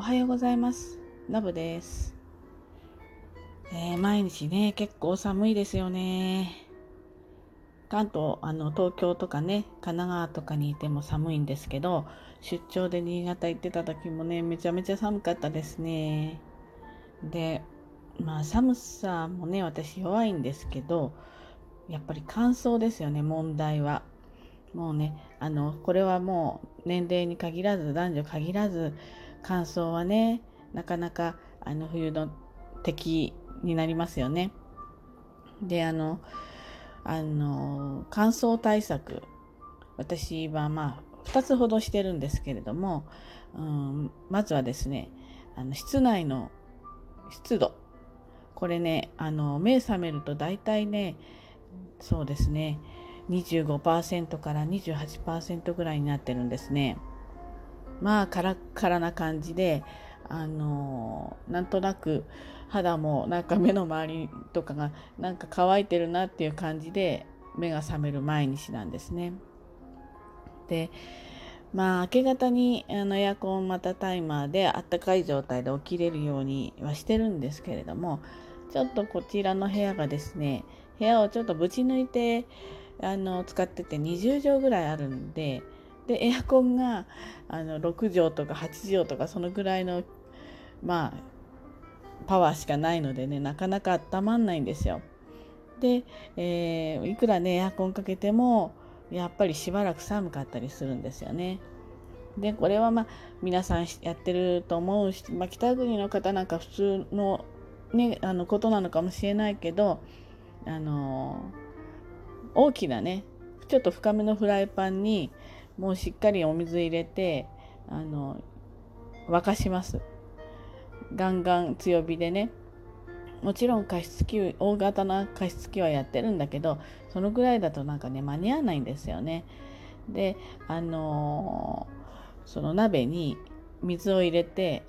おはようございます。のぶです。えー毎日ね、結構寒いですよね。関東、あの、東京とかね、神奈川とかにいても寒いんですけど、出張で新潟行ってた時もね、めちゃめちゃ寒かったですね。で、まあ寒さもね、私弱いんですけど、やっぱり乾燥ですよね、問題は。もうね、あの、これはもう年齢に限らず、男女限らず、乾燥はね、なかなかあの冬の敵になりますよね。で、あの、あの、乾燥対策、私はまあ、2つほどしてるんですけれども、うん、まずはですね、あの室内の湿度。これね、あの、目覚めると大体ね、そうですね、25%から28%ぐらいになってるんですね。まあ、カラッカラな感じで、あのなんとなく肌もなんか目の周りとかがなんか乾いてるなっていう感じで目が覚める毎日なんですね。で、まあ明け方にあのエアコンまたタイマーであったかい状態で起きれるようにはしてるんですけれども、ちょっとこちらの部屋がですね、部屋をちょっとぶち抜いてあの使ってて20畳ぐらいあるんで、でエアコンがあの6畳とか8畳とかそのぐらいのまあパワーしかないのでねなかなか温まんないんですよ。で、えーいくらねエアコンかけてもやっぱりしばらく寒かったりするんですよね。でこれはまあ皆さんやってると思うし、まあ、北国の方なんか普通の,、ね、あのことなのかもしれないけどあの大きなねちょっと深めのフライパンにもうしっかりお水入れてあの沸かします。ガンガン強火でね。もちろん加湿器大型な加湿器はやってるんだけどそのぐらいだとなんかね間に合わないんですよね。であのーその鍋に水を入れて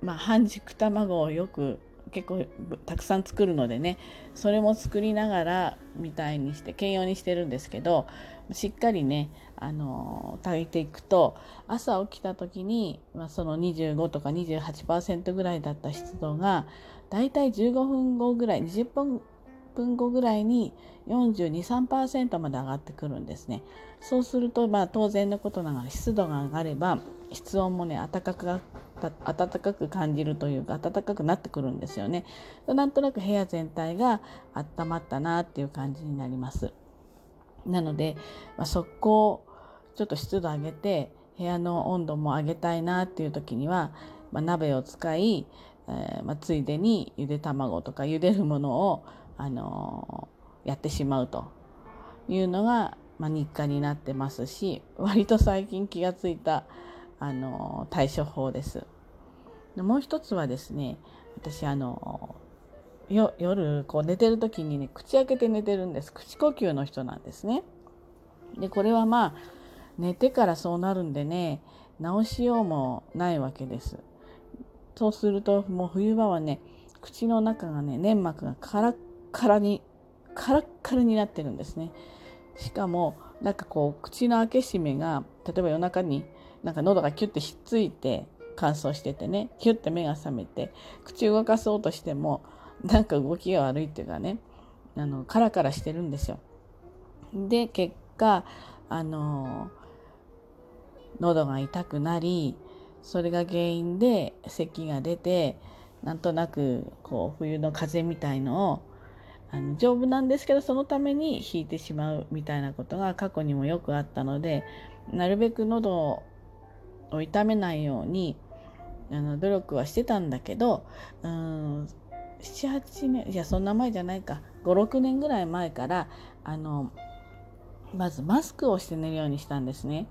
まあ半熟卵をよく結構たくさん作るのでねそれも作りながらみたいにして兼用にしてるんですけどしっかりねあの炊いていくと朝起きた時に、まあ、その25とか28%ぐらいだった湿度がだいたい15分後ぐらい20分分後ぐらいに42-3%まで上がってくるんですね。そうすると、まあ当然のことながら湿度が上がれば室温もね暖かく暖かく感じるというか暖かくなってくるんですよね。なんとなく部屋全体が温まったなっていう感じになります。なので、まあ、速攻ちょっと湿度上げて部屋の温度も上げたいなっていう時には、まあ、鍋を使い、えーまあ、ついでにゆで卵とか茹でるものを、あのーやってしまうというのが、まあ、日課になってますし割と最近気がついた、あのー対処法です。でもう一つはですね私あのよ夜こう寝てる時にね口開けて寝てるんです口呼吸の人なんですね。でこれはまあ寝てからそうなるんでね直しようもないわけです。そうするともう冬場はね口の中がね粘膜がカラッカラにカラッカラになってるんですね。しかもなんかこう口の開け閉めが例えば夜中になんか喉がキュッてひっついて乾燥しててねキュッて目が覚めて口動かそうとしてもなんか動きが悪いっていうかねあのカラカラしてるんですよ。で結果あの喉が痛くなりそれが原因で咳が出てなんとなくこう冬の風邪みたいのをあの丈夫なんですけどそのために引いてしまうみたいなことが過去にもよくあったのでなるべく喉を痛めないようにあの努力はしてたんだけどうん78年いやそんな前じゃないか56年ぐらい前からあのまずマスクをして寝るようにしたんですね。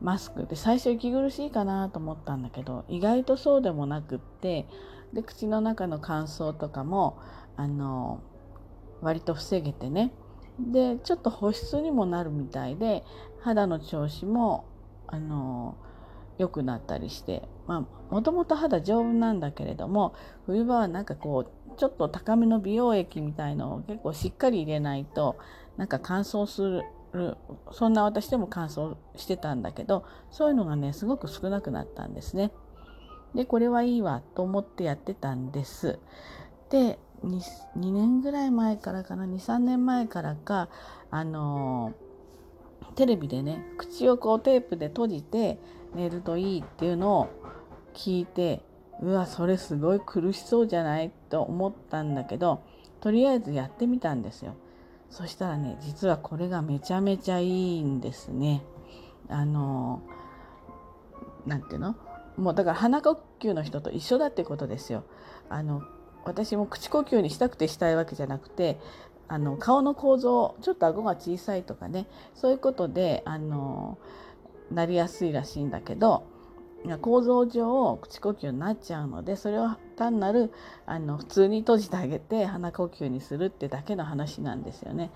マスクで最初息苦しいかなと思ったんだけど意外とそうでもなくってで口の中の乾燥とかもあの割と防げてね。でちょっと保湿にもなるみたいで肌の調子もあの良くなったりしてまあもともと肌丈夫なんだけれども冬場はなんかこうちょっと高めの美容液みたいのを結構しっかり入れないとなんか乾燥するるそんな私でも乾燥してたんだけどそういうのがねすごく少なくなったんですね。でこれはいいわと思ってやってたんです。で 2, 2年ぐらい前からかな？23年前からかあのテレビでね口をこうテープで閉じて寝るといいっていうのを聞いてうわそれすごい苦しそうじゃないと思ったんだけどとりあえずやってみたんですよ。そしたらね実はこれがめちゃめちゃいいんですね。あの何ていうの？もうだから鼻呼吸の人と一緒だってことですよ。あの私も口呼吸にしたくてしたいわけじゃなくてあの顔の構造ちょっと顎が小さいとかね。そういうことであのなりやすいらしいんだけど構造上口呼吸になっちゃうのでそれを単なるあの普通に閉じてあげて鼻呼吸にするってだけの話なんですよね。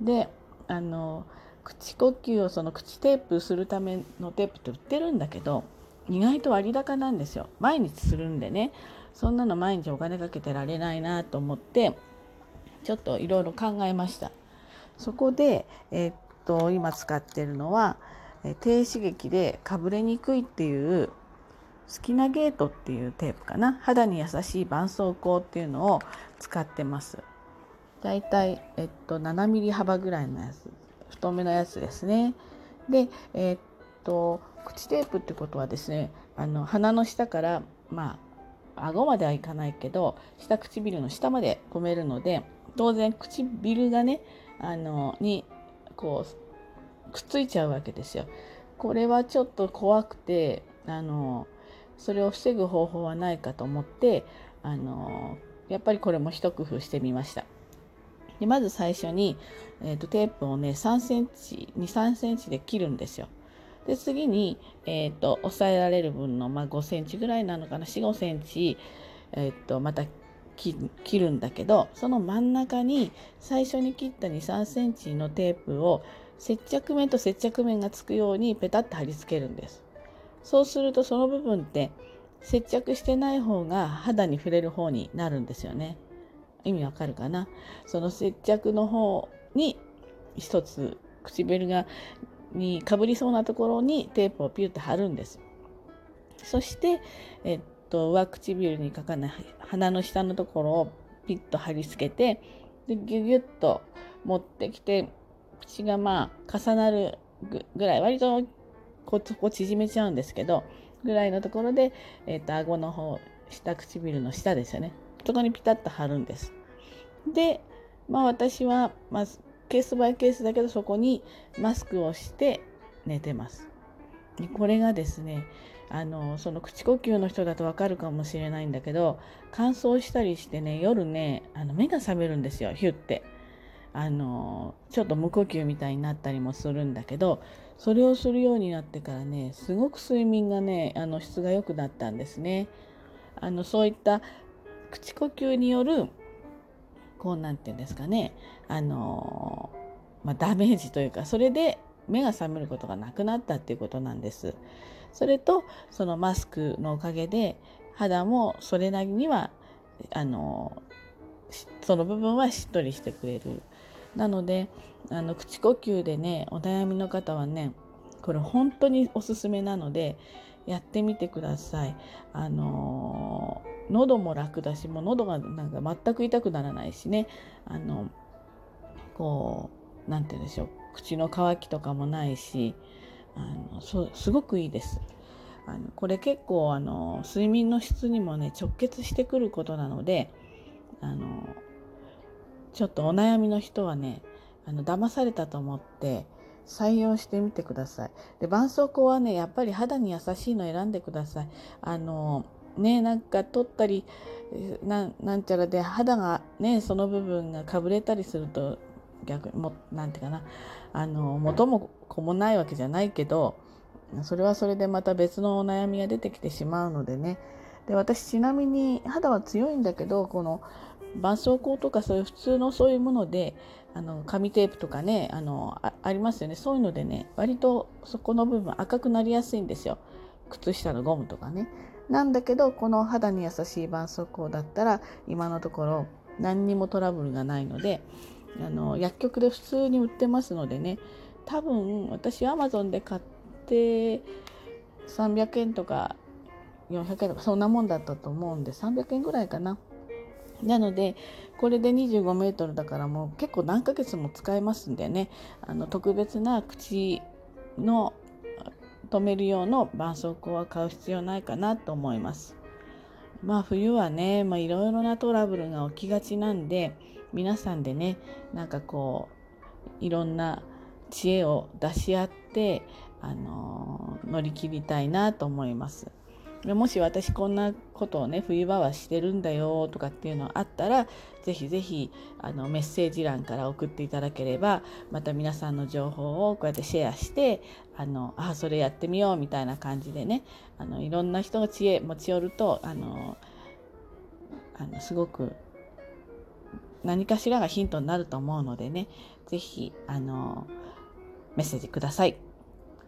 であの口呼吸をその口テープするためのテープって売ってるんだけど意外と割高なんですよ。毎日するんでね。そんなの毎日お金かけてられないなと思ってちょっといろいろ考えました。そこで、えー、っと今使ってるのは低刺激でかぶれにくいっていうスキナゲートっていうテープかな。肌に優しい絆創膏っていうのを使ってます。だいたい、えっと、7ミリ幅ぐらいのやつ。太めのやつですね。でえっと口テープってことはですねあの鼻の下からまあ顎まではいかないけど下唇の下まで込めるので当然唇がねあのにこうくっついちゃうわけですよ。これはちょっと怖くてあのそれを防ぐ方法はないかと思ってあのやっぱりこれも一工夫してみました。でまず最初に、えーと、テープをね3センチ23センチで切るんですよ。で次に、えーと、抑えられる分の、まあ、5センチぐらいなのかな？45センチ、えーとまた切るんだけどその真ん中に最初に切った2 3センチのテープを接着面と接着面がつくようにペタッと貼り付けるんですそうするとその部分って接着してない方が肌に触れる方になるんですよね。意味わかるかな？その接着の方に一つ唇がにかぶりそうなところにテープをピュッと貼るんです。そして、えっと上唇にかかない鼻の下のところをピッと貼り付けてでギュギュッと持ってきて口がまあ重なるぐらい割とここ縮めちゃうんですけどぐらいのところで、えーと、顎の方下唇の下ですよねそこにピタッと貼るんです。でまあ私は、まあ、ケースバイケースだけどそこにマスクをして寝てます。これがですねあのその口呼吸の人だとわかるかもしれないんだけど乾燥したりしてね夜ねあの目が覚めるんですよヒュッてあのちょっと無呼吸みたいになったりもするんだけどそれをするようになってからねすごく睡眠がねあの質が良くなったんですねあのそういった口呼吸によるこうなんていうんですかねあの、まあ、ダメージというかそれで目が覚めることがなくなったっていうことなんです。それとそのマスクのおかげで肌もそれなりにはあのその部分はしっとりしてくれる。なのであの口呼吸でねお悩みの方はねこれ本当におすすめなのでやってみてください。あの喉も楽だしもう喉がなんか全く痛くならないしねあのこう何て言うんでしょう口の渇きとかもないしあのそすごくいいです。あのこれ結構あの睡眠の質にもね直結してくることなのであのちょっとお悩みの人はねあの騙されたと思って採用してみてください。で絆創膏はねやっぱり肌に優しいの選んでください。あのねなんか取ったりなんちゃらで肌がねその部分がかぶれたりすると逆もなんていうかなあの元も子もないわけじゃないけどそれはそれでまた別のお悩みが出てきてしまうのでねで私ちなみに肌は強いんだけどこの絆創膏とかそういう普通のそういうものであの紙テープとかねあのありますよね。そういうのでね割とそこの部分赤くなりやすいんですよ。靴下のゴムとかね。なんだけどこの肌に優しい絆創膏だったら今のところ何にもトラブルがないのであの薬局で普通に売ってますのでね。多分私アマゾンで買って300円とか400円とかそんなもんだったと思うんで300円ぐらいかな。なのでこれで25メートルだからもう結構何ヶ月も使えますんでねあの特別な口の止める用の絆創膏は買う必要ないかなと思います。まあ冬はね、まあ、いろいろなトラブルが起きがちなんで皆さんでねなんかこういろんな知恵を出し合ってあの乗り切りたいなと思います。もし私こんなことをね冬場はしてるんだよとかっていうのあったらぜひぜひあのメッセージ欄から送っていただければまた皆さんの情報をこうやってシェアしてあのあそれやってみようみたいな感じでねあのいろんな人の知恵持ち寄るとあのあのすごく何かしらがヒントになると思うのでねぜひあのメッセージください。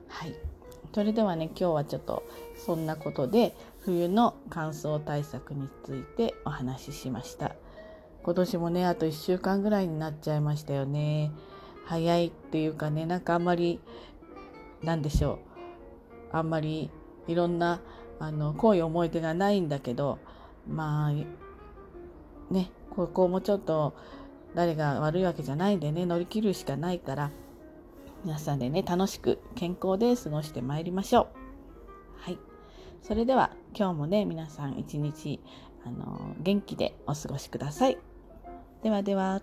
はいそれではね今日はちょっとそんなことで冬の乾燥対策についてお話ししました。今年もねあと1週間ぐらいになっちゃいましたよね。早いっていうかねなんかあんまりなんでしょう。あんまりいろんなあの濃い思い出がないんだけどまあねここもちょっと誰が悪いわけじゃないんでね乗り切るしかないから皆さんでね、楽しく健康で過ごしてまいりましょう。はい。それでは今日もね、皆さん一日、あの、元気でお過ごしください。ではでは。